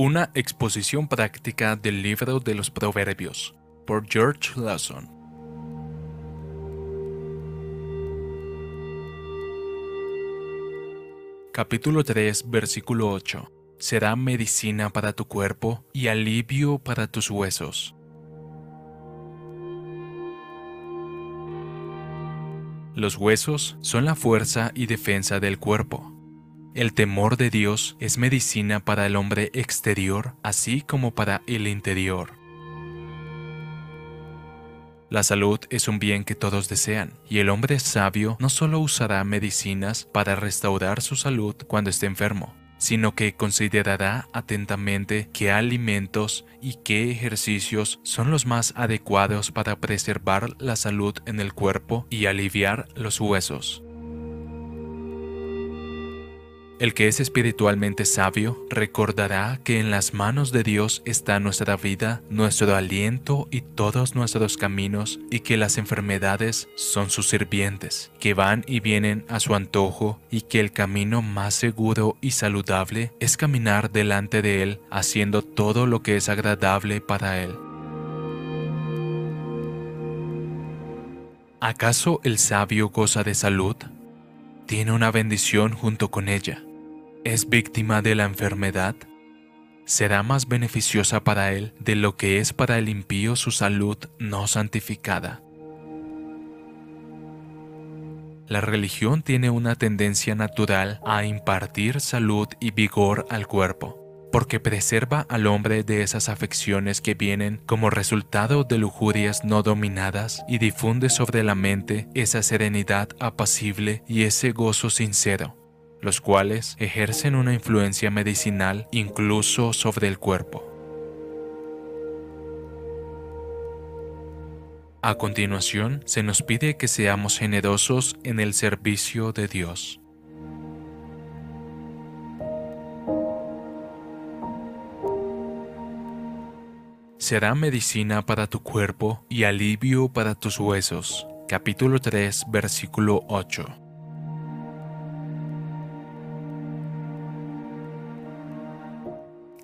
Una exposición práctica del libro de los Proverbios por George Lawson. Capítulo 3, versículo 8. Será medicina para tu cuerpo y alivio para tus huesos. Los huesos son la fuerza y defensa del cuerpo. El temor de Dios es medicina para el hombre exterior, así como para el interior. La salud es un bien que todos desean, y el hombre sabio no solo usará medicinas para restaurar su salud cuando esté enfermo, sino que considerará atentamente qué alimentos y qué ejercicios son los más adecuados para preservar la salud en el cuerpo y aliviar los huesos. El que es espiritualmente sabio recordará que en las manos de Dios está nuestra vida, nuestro aliento y todos nuestros caminos, y que las enfermedades son sus sirvientes, que van y vienen a su antojo, y que el camino más seguro y saludable es caminar delante de Él, haciendo todo lo que es agradable para Él. ¿Acaso el sabio goza de salud? Tiene una bendición junto con ella es víctima de la enfermedad, será más beneficiosa para él de lo que es para el impío su salud no santificada. La religión tiene una tendencia natural a impartir salud y vigor al cuerpo, porque preserva al hombre de esas afecciones que vienen como resultado de lujurias no dominadas y difunde sobre la mente esa serenidad apacible y ese gozo sincero los cuales ejercen una influencia medicinal incluso sobre el cuerpo. A continuación, se nos pide que seamos generosos en el servicio de Dios. Será medicina para tu cuerpo y alivio para tus huesos. Capítulo 3, versículo 8.